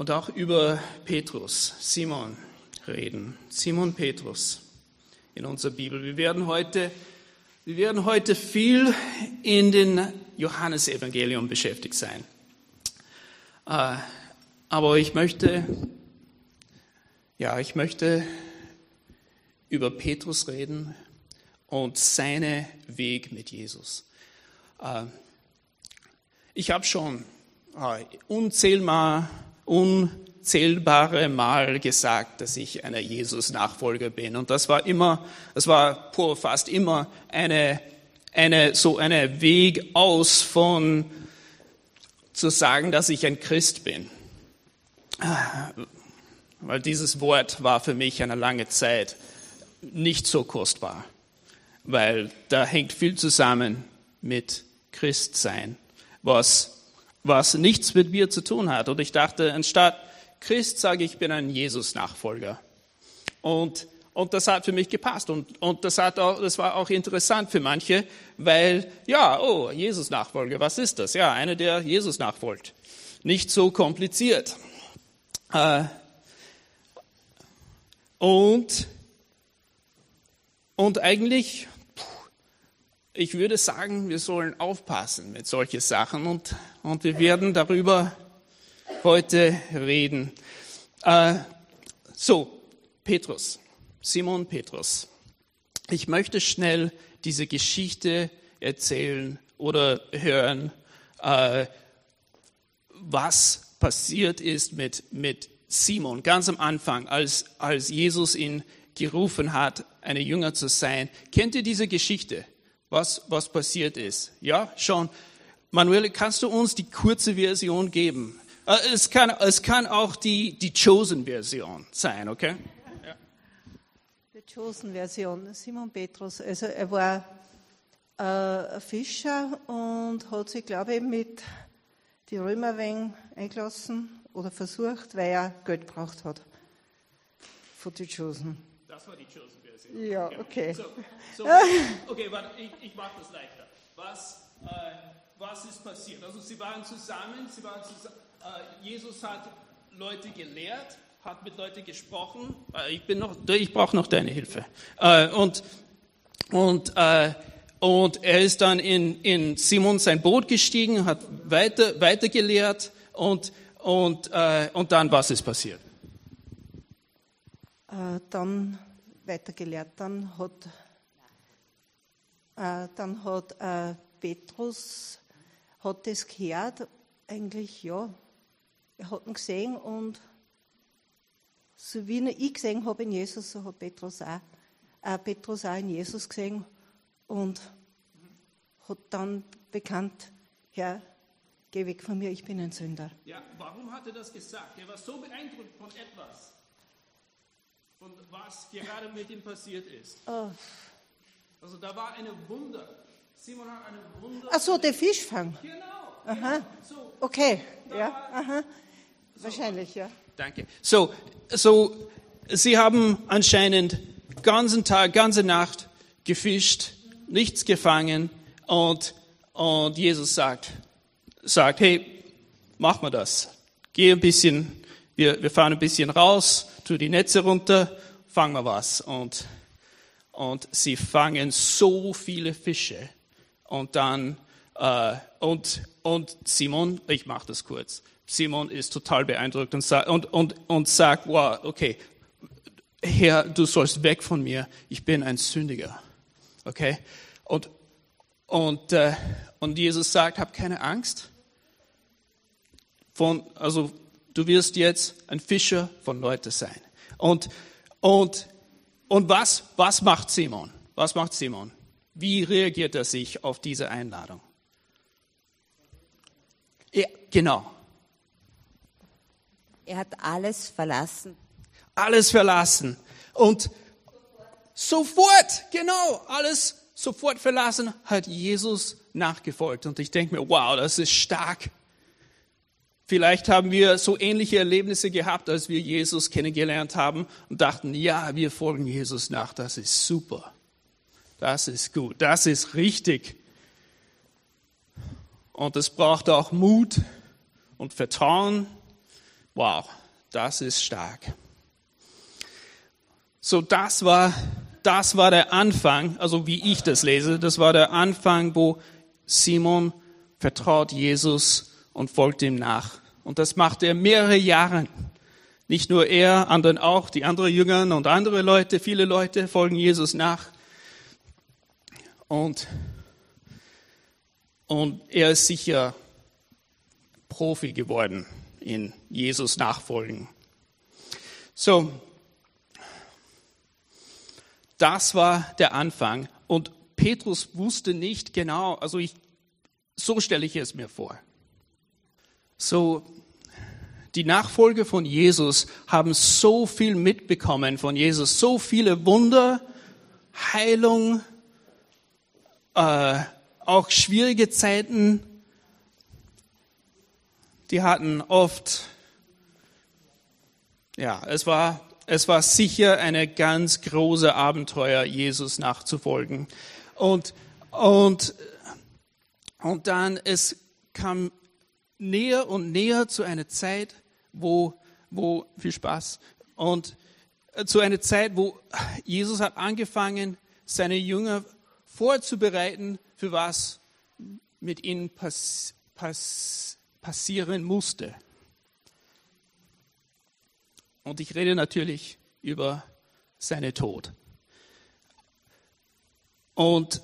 und auch über Petrus, Simon reden. Simon Petrus in unserer Bibel. Wir werden heute, wir werden heute viel in den Johannesevangelium beschäftigt sein. Äh, aber ich möchte, ja, ich möchte über Petrus reden und seinen Weg mit Jesus. Äh, ich habe schon äh, unzählbar, unzählbare Mal gesagt, dass ich einer Jesus-Nachfolger bin. Und das war immer, das war fast immer eine, eine, so eine Weg aus von zu sagen, dass ich ein Christ bin weil dieses Wort war für mich eine lange Zeit nicht so kostbar, weil da hängt viel zusammen mit Christsein, was, was nichts mit mir zu tun hat. Und ich dachte, anstatt Christ sage ich, bin ein Jesus-Nachfolger. Und, und das hat für mich gepasst. Und, und das, hat auch, das war auch interessant für manche, weil, ja, oh, Jesus-Nachfolger, was ist das? Ja, einer, der Jesus nachfolgt. Nicht so kompliziert. Äh, und, und eigentlich, ich würde sagen, wir sollen aufpassen mit solchen Sachen und, und wir werden darüber heute reden. Äh, so, Petrus, Simon Petrus. Ich möchte schnell diese Geschichte erzählen oder hören, äh, was passiert ist mit, mit Simon, ganz am Anfang, als, als Jesus ihn gerufen hat, eine Jünger zu sein. Kennt ihr diese Geschichte? Was, was passiert ist? Ja, schon. Manuel, kannst du uns die kurze Version geben? Äh, es kann, es kann auch die, die Chosen-Version sein, okay? Ja. Die Chosen-Version, Simon Petrus. Also er war äh, Fischer und hat sich, glaube ich, mit die Römer wegen eingelassen oder versucht, weil er Geld gebraucht hat. Von den Chosen. Das war die Chosen-Version. Ja, okay. So, so, okay, warte, ich, ich mache das leichter. Was, äh, was ist passiert? Also sie waren zusammen, sie waren zusammen äh, Jesus hat Leute gelehrt, hat mit Leuten gesprochen. Äh, ich, bin noch, ich brauche noch deine Hilfe. Äh, und und äh, und er ist dann in, in Simon sein Boot gestiegen, hat weiter, weiter gelehrt und, und, äh, und dann was ist passiert? Äh, dann weiter gelehrt, dann hat, äh, dann hat äh, Petrus hat das gehört, eigentlich ja, er hat ihn gesehen und so wie ich gesehen habe in Jesus, so hat Petrus auch, äh, Petrus auch in Jesus gesehen und hat dann bekannt, Herr, geh weg von mir, ich bin ein Sünder. Ja, warum hat er das gesagt? Er war so beeindruckt von etwas, von was gerade mit ihm passiert ist. Oh. Also da war eine Wunder. Simon hat eine Wunder. Ach so, der Fischfang. Genau. Aha. Genau. So, okay. Ja. Aha. So. Wahrscheinlich, ja. Danke. So, so, Sie haben anscheinend ganzen Tag, ganze Nacht gefischt nichts gefangen und, und Jesus sagt, sagt, hey, mach mal das. Geh ein bisschen, wir, wir fahren ein bisschen raus, tu die Netze runter, fang mal was. Und, und sie fangen so viele Fische. Und dann, äh, und, und Simon, ich mache das kurz, Simon ist total beeindruckt und, sagt, und, und, und sagt, wow, okay, Herr, du sollst weg von mir, ich bin ein Sündiger. Okay? Und, und, äh, und Jesus sagt, hab keine Angst. Von, also du wirst jetzt ein Fischer von Leuten sein. Und, und, und was, was macht Simon? Was macht Simon? Wie reagiert er sich auf diese Einladung? Ja, genau. Er hat alles verlassen. Alles verlassen. Und Sofort, genau, alles sofort verlassen, hat Jesus nachgefolgt. Und ich denke mir, wow, das ist stark. Vielleicht haben wir so ähnliche Erlebnisse gehabt, als wir Jesus kennengelernt haben und dachten, ja, wir folgen Jesus nach, das ist super. Das ist gut, das ist richtig. Und es braucht auch Mut und Vertrauen. Wow, das ist stark. So, das war, das war der Anfang, also wie ich das lese, das war der Anfang, wo Simon vertraut Jesus und folgt ihm nach. Und das macht er mehrere Jahre. Nicht nur er, anderen auch, die anderen Jüngern und andere Leute, viele Leute folgen Jesus nach. Und, und er ist sicher Profi geworden in Jesus nachfolgen. So, das war der Anfang. Und Petrus wusste nicht genau, also ich, so stelle ich es mir vor. So, die Nachfolger von Jesus haben so viel mitbekommen von Jesus, so viele Wunder, Heilung, äh, auch schwierige Zeiten. Die hatten oft, ja, es war, es war sicher eine ganz große Abenteuer, Jesus nachzufolgen. Und, und, und dann, es kam näher und näher zu einer Zeit, wo, wo, viel Spaß, und äh, zu einer Zeit, wo Jesus hat angefangen, seine Jünger vorzubereiten, für was mit ihnen pass, pass, passieren musste. Und ich rede natürlich über seine Tod. Und,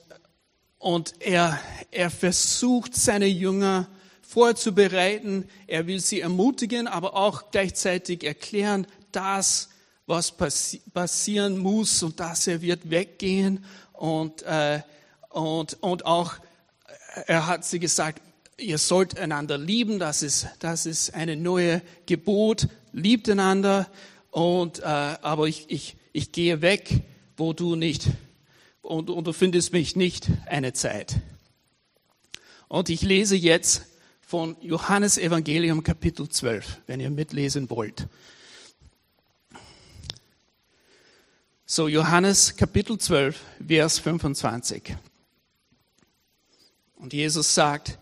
und er, er versucht, seine Jünger vorzubereiten. Er will sie ermutigen, aber auch gleichzeitig erklären, das, was passi passieren muss und dass er wird weggehen. Und, äh, und, und auch, er hat sie gesagt, ihr sollt einander lieben, das ist, das ist eine neue Gebot, liebt einander. Und, äh, aber ich, ich, ich gehe weg, wo du nicht, und, und du findest mich nicht eine Zeit. Und ich lese jetzt von Johannes Evangelium Kapitel 12, wenn ihr mitlesen wollt. So, Johannes Kapitel 12, Vers 25. Und Jesus sagt,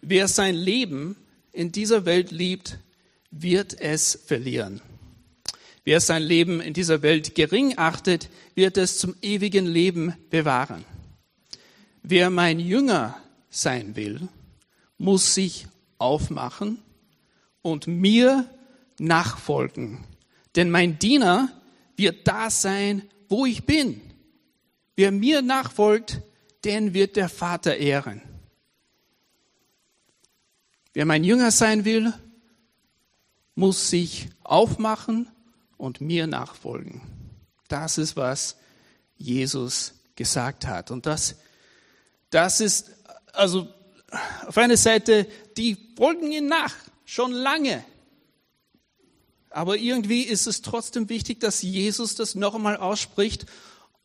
wer sein Leben in dieser Welt liebt, wird es verlieren. Wer sein Leben in dieser Welt gering achtet, wird es zum ewigen Leben bewahren. Wer mein Jünger sein will, muss sich aufmachen und mir nachfolgen. Denn mein Diener wird da sein, wo ich bin. Wer mir nachfolgt, den wird der Vater ehren. Wer mein Jünger sein will, muss sich aufmachen und mir nachfolgen. Das ist, was Jesus gesagt hat. Und das, das ist also auf einer Seite, die folgen ihm nach, schon lange. Aber irgendwie ist es trotzdem wichtig, dass Jesus das noch einmal ausspricht.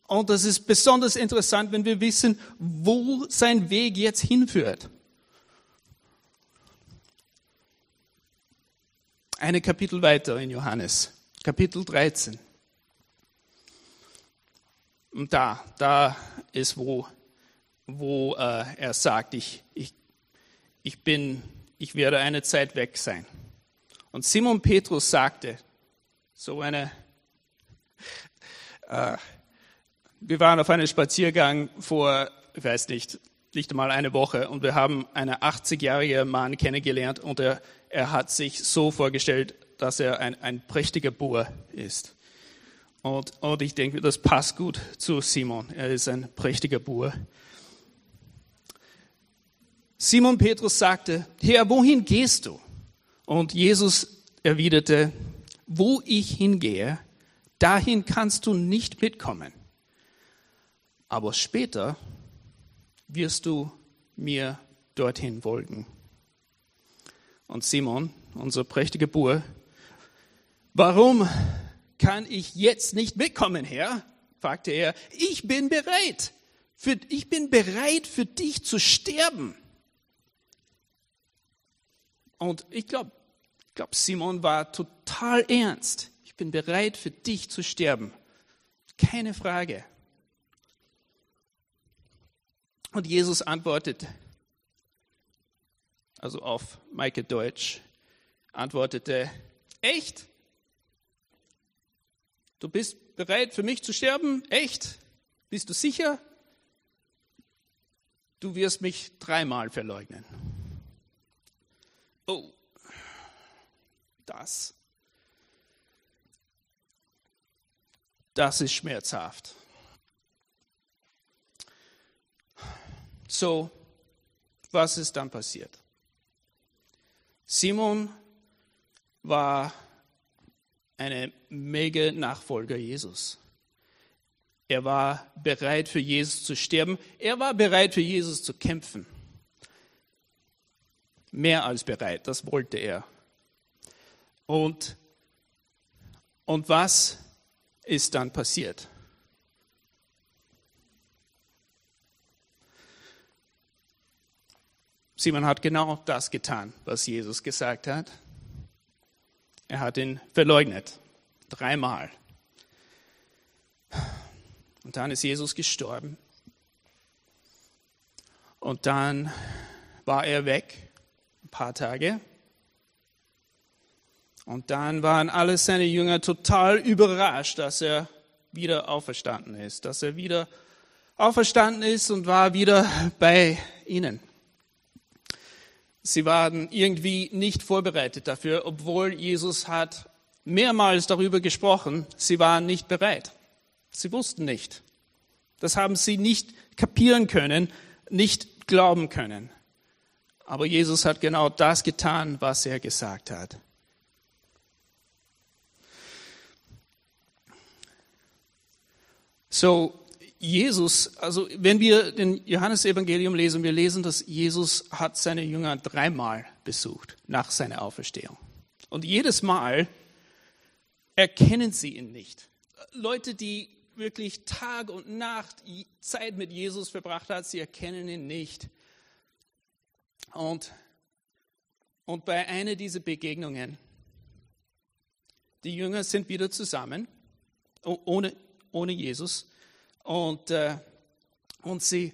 Und das ist besonders interessant, wenn wir wissen, wo sein Weg jetzt hinführt. Eine Kapitel weiter in Johannes, Kapitel 13. Und da, da ist, wo wo äh, er sagt, ich, ich, ich bin, ich werde eine Zeit weg sein. Und Simon Petrus sagte, so eine, äh, wir waren auf einem Spaziergang vor, ich weiß nicht, nicht einmal eine Woche und wir haben einen 80-jährigen Mann kennengelernt und er, er hat sich so vorgestellt, dass er ein, ein prächtiger Bauer ist. Und, und ich denke, das passt gut zu Simon. Er ist ein prächtiger Bauer. Simon Petrus sagte, Herr, wohin gehst du? Und Jesus erwiderte, wo ich hingehe, dahin kannst du nicht mitkommen. Aber später wirst du mir dorthin folgen. Und Simon, unser prächtiger Bur, warum kann ich jetzt nicht mitkommen, Herr? fragte er. Ich bin bereit. Für, ich bin bereit, für dich zu sterben. Und ich glaube, ich glaub, Simon war total ernst. Ich bin bereit, für dich zu sterben. Keine Frage. Und Jesus antwortet, also auf Maike Deutsch, antwortete, echt? Du bist bereit für mich zu sterben? Echt? Bist du sicher? Du wirst mich dreimal verleugnen. Oh, das. Das ist schmerzhaft. So, was ist dann passiert? Simon war eine mega Nachfolger Jesus. Er war bereit für Jesus zu sterben. Er war bereit für Jesus zu kämpfen. Mehr als bereit, das wollte er. Und, und was ist dann passiert? Simon hat genau das getan, was Jesus gesagt hat. Er hat ihn verleugnet. Dreimal. Und dann ist Jesus gestorben. Und dann war er weg, paar Tage. Und dann waren alle seine Jünger total überrascht, dass er wieder auferstanden ist, dass er wieder auferstanden ist und war wieder bei ihnen. Sie waren irgendwie nicht vorbereitet dafür, obwohl Jesus hat mehrmals darüber gesprochen. Sie waren nicht bereit. Sie wussten nicht. Das haben sie nicht kapieren können, nicht glauben können. Aber Jesus hat genau das getan, was er gesagt hat. So, Jesus, also wenn wir den Johannesevangelium lesen, wir lesen, dass Jesus hat seine Jünger dreimal besucht nach seiner Auferstehung. Und jedes Mal erkennen sie ihn nicht. Leute, die wirklich Tag und Nacht Zeit mit Jesus verbracht haben, sie erkennen ihn nicht. Und, und bei einer dieser Begegnungen, die Jünger sind wieder zusammen, ohne, ohne Jesus. Und, äh, und sie,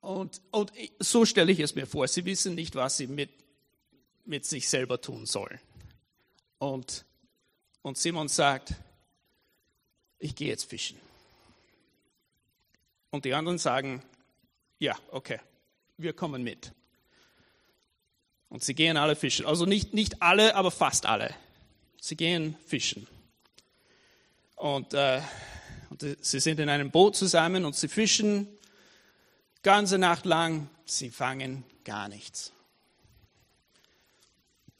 und, und so stelle ich es mir vor, sie wissen nicht, was sie mit, mit sich selber tun sollen. Und, und Simon sagt, ich gehe jetzt fischen. Und die anderen sagen, ja, okay, wir kommen mit. Und sie gehen alle fischen. Also nicht, nicht alle, aber fast alle. Sie gehen fischen. Und, äh, und sie sind in einem Boot zusammen und sie fischen ganze Nacht lang. Sie fangen gar nichts.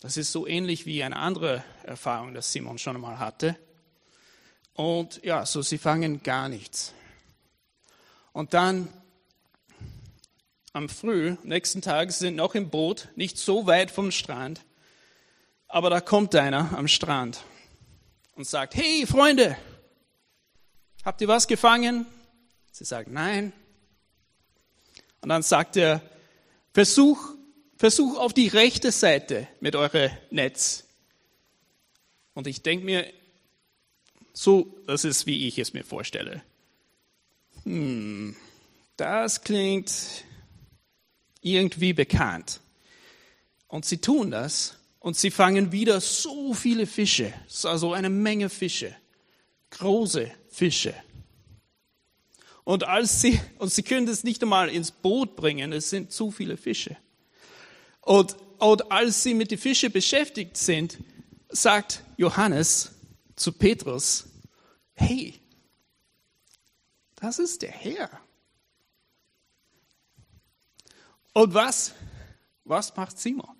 Das ist so ähnlich wie eine andere Erfahrung, das Simon schon einmal hatte. Und ja, so sie fangen gar nichts. Und dann am Früh, nächsten Tag, sind noch im Boot, nicht so weit vom Strand, aber da kommt einer am Strand und sagt, hey Freunde, habt ihr was gefangen? Sie sagen, nein. Und dann sagt er, versuch, versuch auf die rechte Seite mit eurem Netz. Und ich denke mir, so, das ist, wie ich es mir vorstelle. Hm, das klingt irgendwie bekannt. Und sie tun das und sie fangen wieder so viele Fische, also eine Menge Fische, große Fische. Und als sie, und sie können das nicht einmal ins Boot bringen, es sind zu viele Fische. Und, und als sie mit den Fischen beschäftigt sind, sagt Johannes zu Petrus, hey, das ist der Herr. Und was, was macht Simon?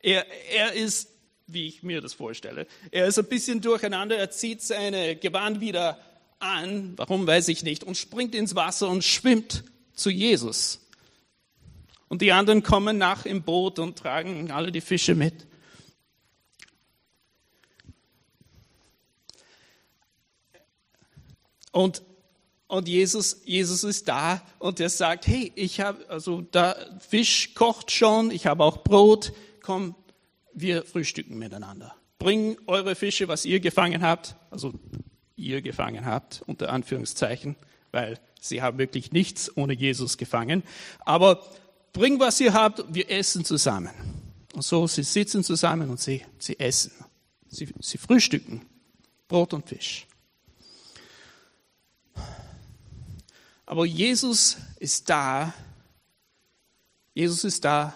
Er, er ist, wie ich mir das vorstelle, er ist ein bisschen durcheinander, er zieht seine Gewand wieder an, warum weiß ich nicht, und springt ins Wasser und schwimmt zu Jesus. Und die anderen kommen nach im Boot und tragen alle die Fische mit. Und, und Jesus, Jesus ist da und er sagt, hey, ich habe, also da Fisch kocht schon, ich habe auch Brot, komm, wir frühstücken miteinander. Bring eure Fische, was ihr gefangen habt, also ihr gefangen habt, unter Anführungszeichen, weil sie haben wirklich nichts ohne Jesus gefangen. Aber bring, was ihr habt, wir essen zusammen. Und so, sie sitzen zusammen und sie, sie essen. Sie, sie frühstücken. Brot und Fisch. Aber Jesus ist da. Jesus ist da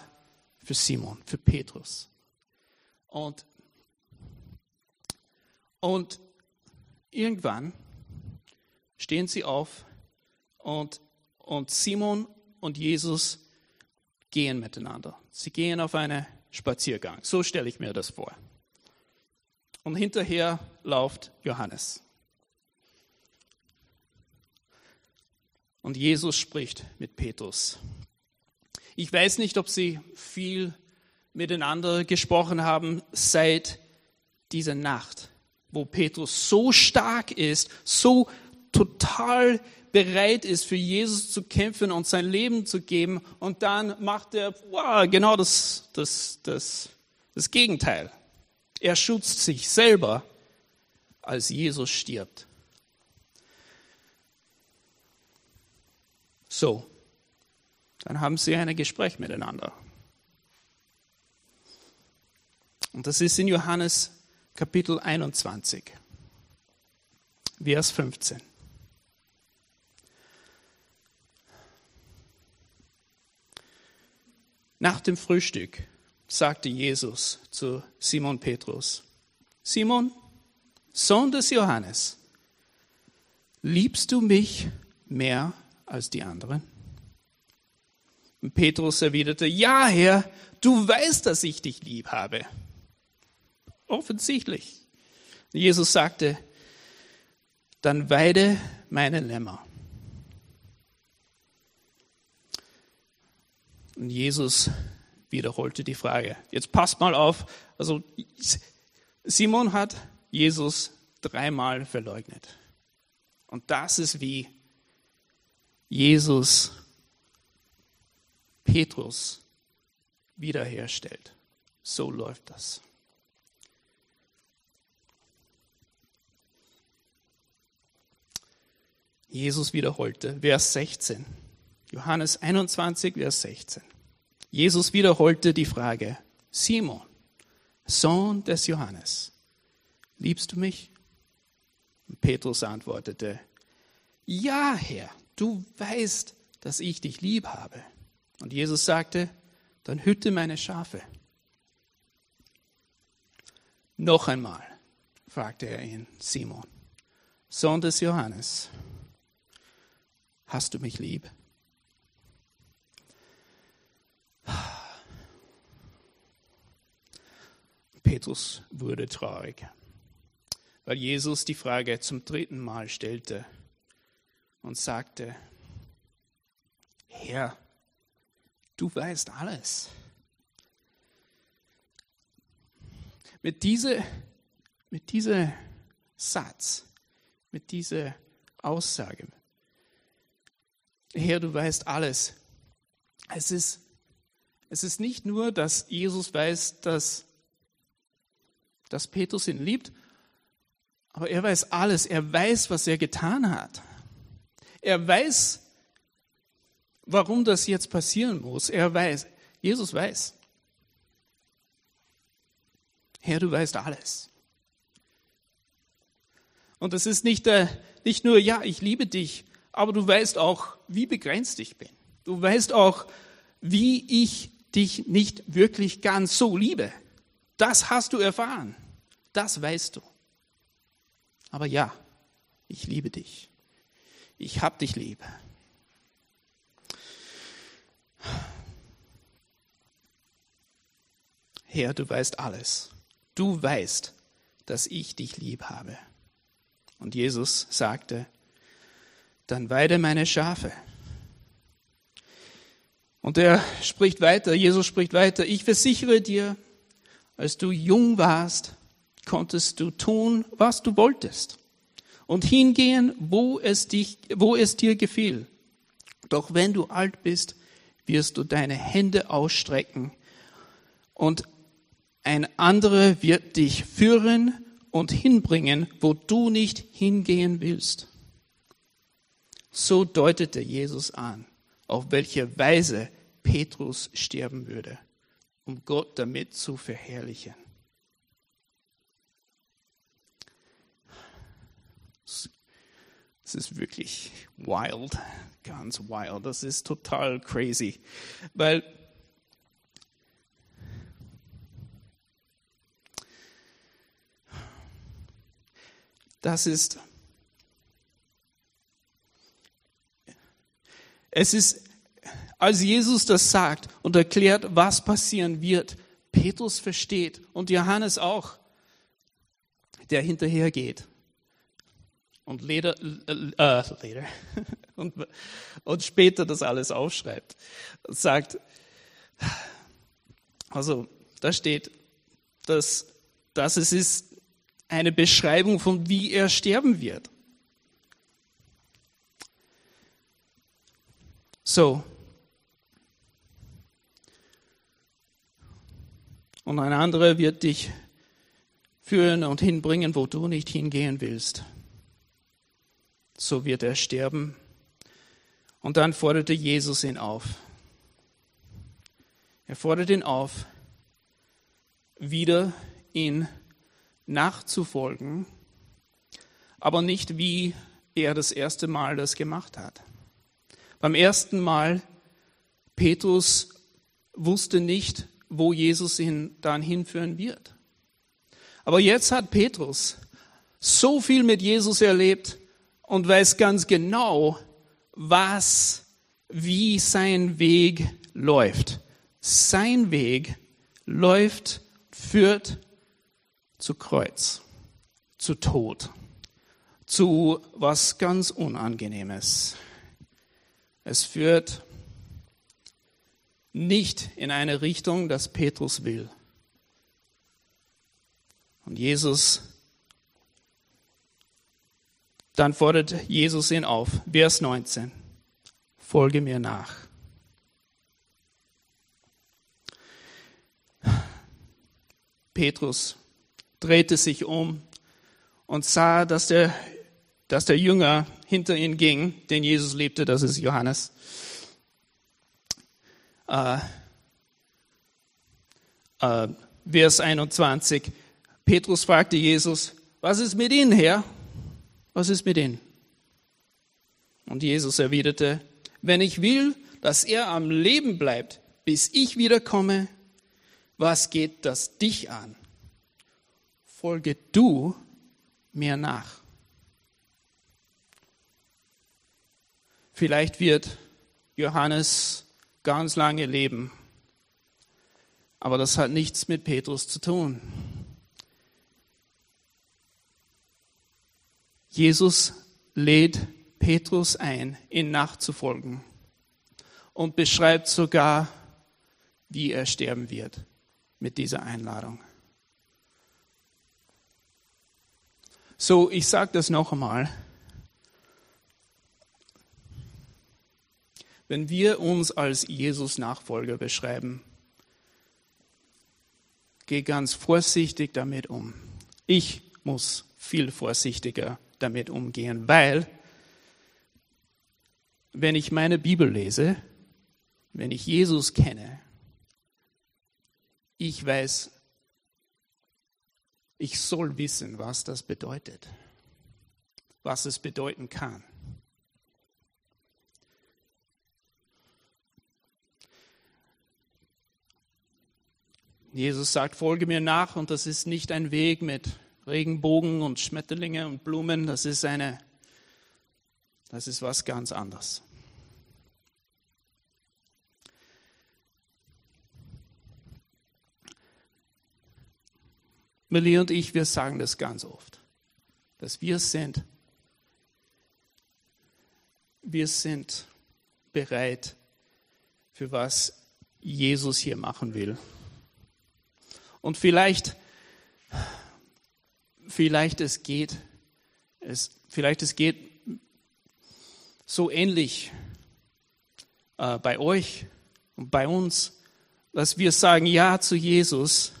für Simon, für Petrus. Und, und irgendwann stehen sie auf und, und Simon und Jesus gehen miteinander. Sie gehen auf einen Spaziergang. So stelle ich mir das vor. Und hinterher läuft Johannes. Und Jesus spricht mit Petrus. Ich weiß nicht, ob sie viel miteinander gesprochen haben seit dieser Nacht, wo Petrus so stark ist, so total bereit ist, für Jesus zu kämpfen und sein Leben zu geben. Und dann macht er wow, genau das, das, das, das Gegenteil. Er schützt sich selber, als Jesus stirbt. So, dann haben sie ein Gespräch miteinander. Und das ist in Johannes Kapitel 21, Vers 15. Nach dem Frühstück sagte Jesus zu Simon Petrus, Simon, Sohn des Johannes, liebst du mich mehr als die anderen? Und Petrus erwiderte, ja, Herr, du weißt, dass ich dich lieb habe. Offensichtlich. Jesus sagte, dann weide meine Lämmer. Und Jesus wiederholte die Frage. Jetzt passt mal auf. Also Simon hat Jesus dreimal verleugnet. Und das ist wie Jesus Petrus wiederherstellt. So läuft das. Jesus wiederholte, Vers 16. Johannes 21, Vers 16. Jesus wiederholte die Frage, Simon, Sohn des Johannes, liebst du mich? Und Petrus antwortete, ja, Herr, du weißt, dass ich dich lieb habe. Und Jesus sagte, dann hütte meine Schafe. Noch einmal fragte er ihn, Simon, Sohn des Johannes, hast du mich lieb? Petrus wurde traurig, weil Jesus die Frage zum dritten Mal stellte und sagte, Herr, du weißt alles. Mit diesem mit diese Satz, mit dieser Aussage, Herr, du weißt alles. Es ist, es ist nicht nur, dass Jesus weiß, dass dass Petrus ihn liebt, aber er weiß alles. Er weiß, was er getan hat. Er weiß, warum das jetzt passieren muss. Er weiß, Jesus weiß. Herr, du weißt alles. Und das ist nicht, äh, nicht nur, ja, ich liebe dich, aber du weißt auch, wie begrenzt ich bin. Du weißt auch, wie ich dich nicht wirklich ganz so liebe. Das hast du erfahren. Das weißt du. Aber ja, ich liebe dich. Ich hab dich lieb. Herr, du weißt alles. Du weißt, dass ich dich lieb habe. Und Jesus sagte, dann weide meine Schafe. Und er spricht weiter, Jesus spricht weiter, ich versichere dir, als du jung warst, konntest du tun, was du wolltest und hingehen, wo es, dich, wo es dir gefiel. Doch wenn du alt bist, wirst du deine Hände ausstrecken und ein anderer wird dich führen und hinbringen, wo du nicht hingehen willst. So deutete Jesus an, auf welche Weise Petrus sterben würde um Gott damit zu verherrlichen. Das ist wirklich wild, ganz wild. Das ist total crazy, weil das ist es ist als Jesus das sagt und erklärt, was passieren wird, Petrus versteht und Johannes auch, der hinterhergeht und Leder, äh, Leder und, und später das alles aufschreibt, sagt, also da steht, dass, dass es ist eine Beschreibung von wie er sterben wird. So, und ein anderer wird dich führen und hinbringen, wo du nicht hingehen willst. So wird er sterben. Und dann forderte Jesus ihn auf. Er fordert ihn auf, wieder ihn nachzufolgen, aber nicht wie er das erste Mal das gemacht hat. Beim ersten Mal, Petrus wusste nicht, wo Jesus ihn dann hinführen wird. Aber jetzt hat Petrus so viel mit Jesus erlebt und weiß ganz genau, was, wie sein Weg läuft. Sein Weg läuft, führt zu Kreuz, zu Tod, zu was ganz Unangenehmes. Es führt nicht in eine Richtung, dass Petrus will. Und Jesus, dann fordert Jesus ihn auf, Vers 19, folge mir nach. Petrus drehte sich um und sah, dass der, dass der Jünger hinter ihm ging, den Jesus liebte, das ist Johannes. Äh, äh, Vers 21. Petrus fragte Jesus, was ist mit Ihnen, Herr? Was ist mit Ihnen? Und Jesus erwiderte, wenn ich will, dass er am Leben bleibt, bis ich wiederkomme, was geht das dich an? Folge du mir nach. Vielleicht wird Johannes ganz lange leben. Aber das hat nichts mit Petrus zu tun. Jesus lädt Petrus ein, ihn nachzufolgen und beschreibt sogar, wie er sterben wird mit dieser Einladung. So, ich sage das noch einmal. wenn wir uns als Jesus-Nachfolger beschreiben, geh ganz vorsichtig damit um. Ich muss viel vorsichtiger damit umgehen, weil wenn ich meine Bibel lese, wenn ich Jesus kenne, ich weiß, ich soll wissen, was das bedeutet, was es bedeuten kann. Jesus sagt, folge mir nach und das ist nicht ein Weg mit Regenbogen und Schmetterlinge und Blumen, das ist eine, das ist was ganz anderes. Millie und ich, wir sagen das ganz oft, dass wir sind, wir sind bereit für was Jesus hier machen will. Und vielleicht, vielleicht es geht, es, vielleicht es geht so ähnlich äh, bei euch und bei uns, dass wir sagen Ja zu Jesus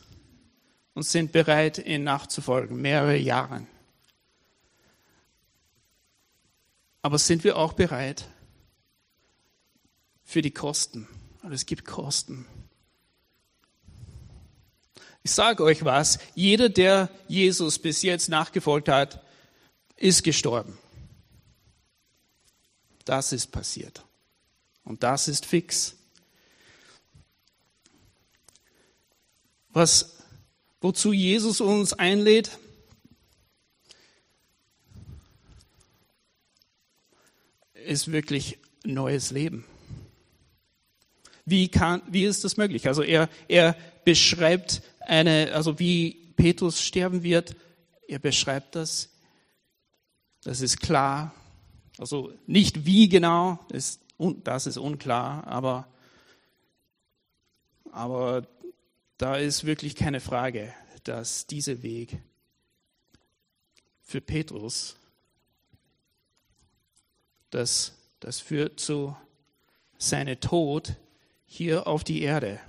und sind bereit, ihn nachzufolgen, mehrere Jahre. Aber sind wir auch bereit für die Kosten? Es gibt Kosten Ich sage euch was, jeder, der Jesus bis jetzt nachgefolgt hat, ist gestorben. Das ist passiert. Und das ist fix. Was, wozu Jesus uns einlädt, ist wirklich neues Leben. Wie, kann, wie ist das möglich? Also er, er beschreibt eine, also wie Petrus sterben wird, er beschreibt das. Das ist klar. Also nicht wie genau, ist, das ist unklar, aber, aber da ist wirklich keine Frage, dass dieser Weg für Petrus, das, das führt zu seinem Tod hier auf die Erde.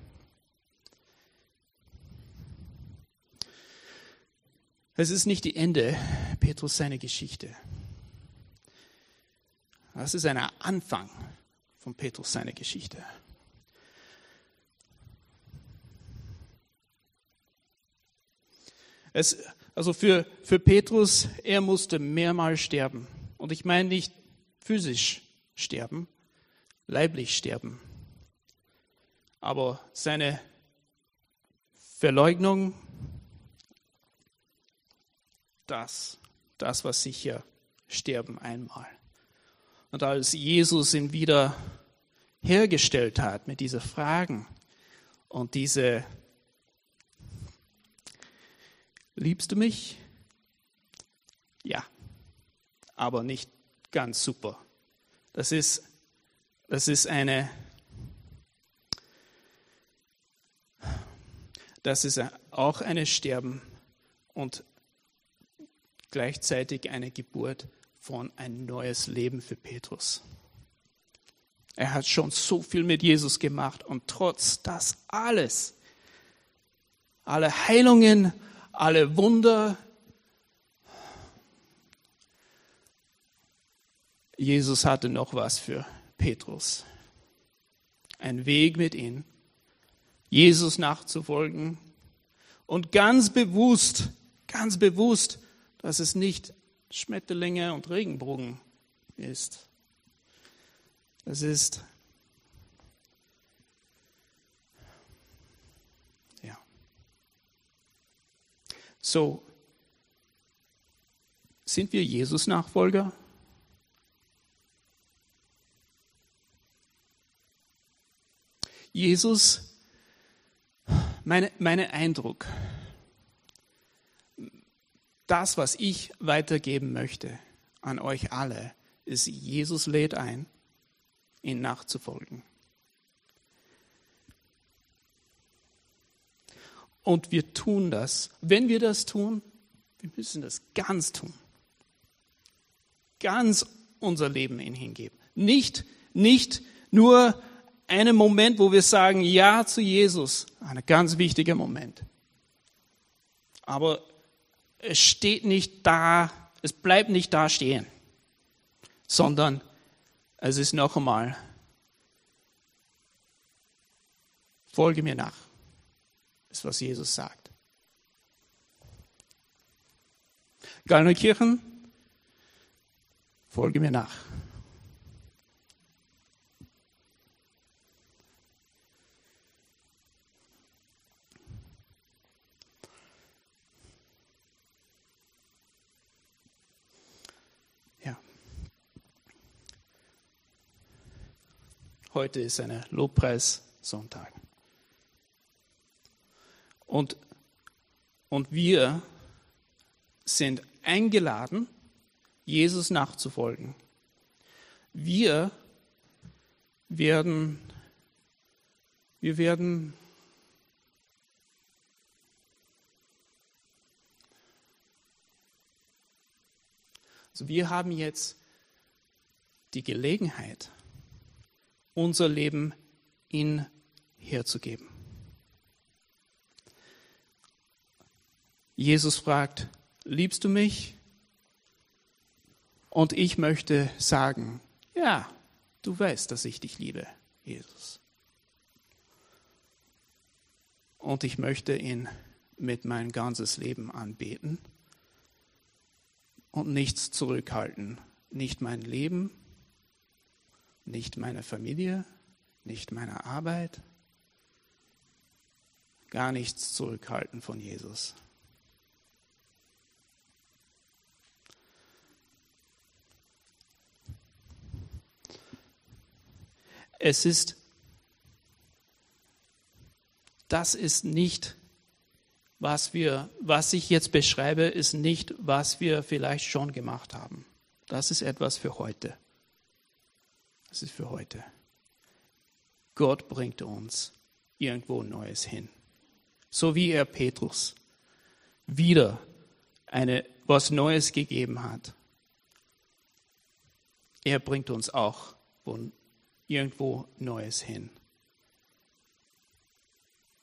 Es ist nicht die Ende Petrus seine Geschichte. Das ist ein Anfang von Petrus seine Geschichte. Es, also für, für Petrus, er musste mehrmals sterben. Und ich meine nicht physisch sterben, leiblich sterben. Aber seine Verleugnung, das, das war sicher Sterben einmal. Und als Jesus ihn wieder hergestellt hat mit diesen Fragen und diese Liebst du mich? Ja, aber nicht ganz super. Das ist, das ist eine, das ist auch eine Sterben und gleichzeitig eine Geburt von ein neues Leben für Petrus. Er hat schon so viel mit Jesus gemacht und trotz das alles, alle Heilungen, alle Wunder. Jesus hatte noch was für Petrus. Ein Weg mit ihm, Jesus nachzufolgen und ganz bewusst, ganz bewusst, dass es nicht Schmetterlinge und Regenbogen ist. Es ist So, sind wir Jesus-Nachfolger? Jesus, meine, meine Eindruck, das, was ich weitergeben möchte an euch alle, ist, Jesus lädt ein, ihn nachzufolgen. Und wir tun das. Wenn wir das tun, wir müssen das ganz tun. Ganz unser Leben in hingeben. Nicht, nicht nur einen Moment, wo wir sagen Ja zu Jesus. Ein ganz wichtiger Moment. Aber es steht nicht da, es bleibt nicht da stehen, sondern es ist noch einmal, folge mir nach ist, was Jesus sagt. Gallneukirchen, folge mir nach. Heute ist eine Lobpreissonntag. Und, und wir sind eingeladen, Jesus nachzufolgen. Wir werden, wir werden Also wir haben jetzt die Gelegenheit, unser Leben ihn herzugeben. Jesus fragt, liebst du mich? Und ich möchte sagen, ja, du weißt, dass ich dich liebe, Jesus. Und ich möchte ihn mit mein ganzes Leben anbeten und nichts zurückhalten. Nicht mein Leben, nicht meine Familie, nicht meine Arbeit, gar nichts zurückhalten von Jesus. Es ist, das ist nicht, was wir, was ich jetzt beschreibe, ist nicht, was wir vielleicht schon gemacht haben. Das ist etwas für heute. Das ist für heute. Gott bringt uns irgendwo Neues hin. So wie er Petrus wieder eine, was Neues gegeben hat. Er bringt uns auch irgendwo Neues hin.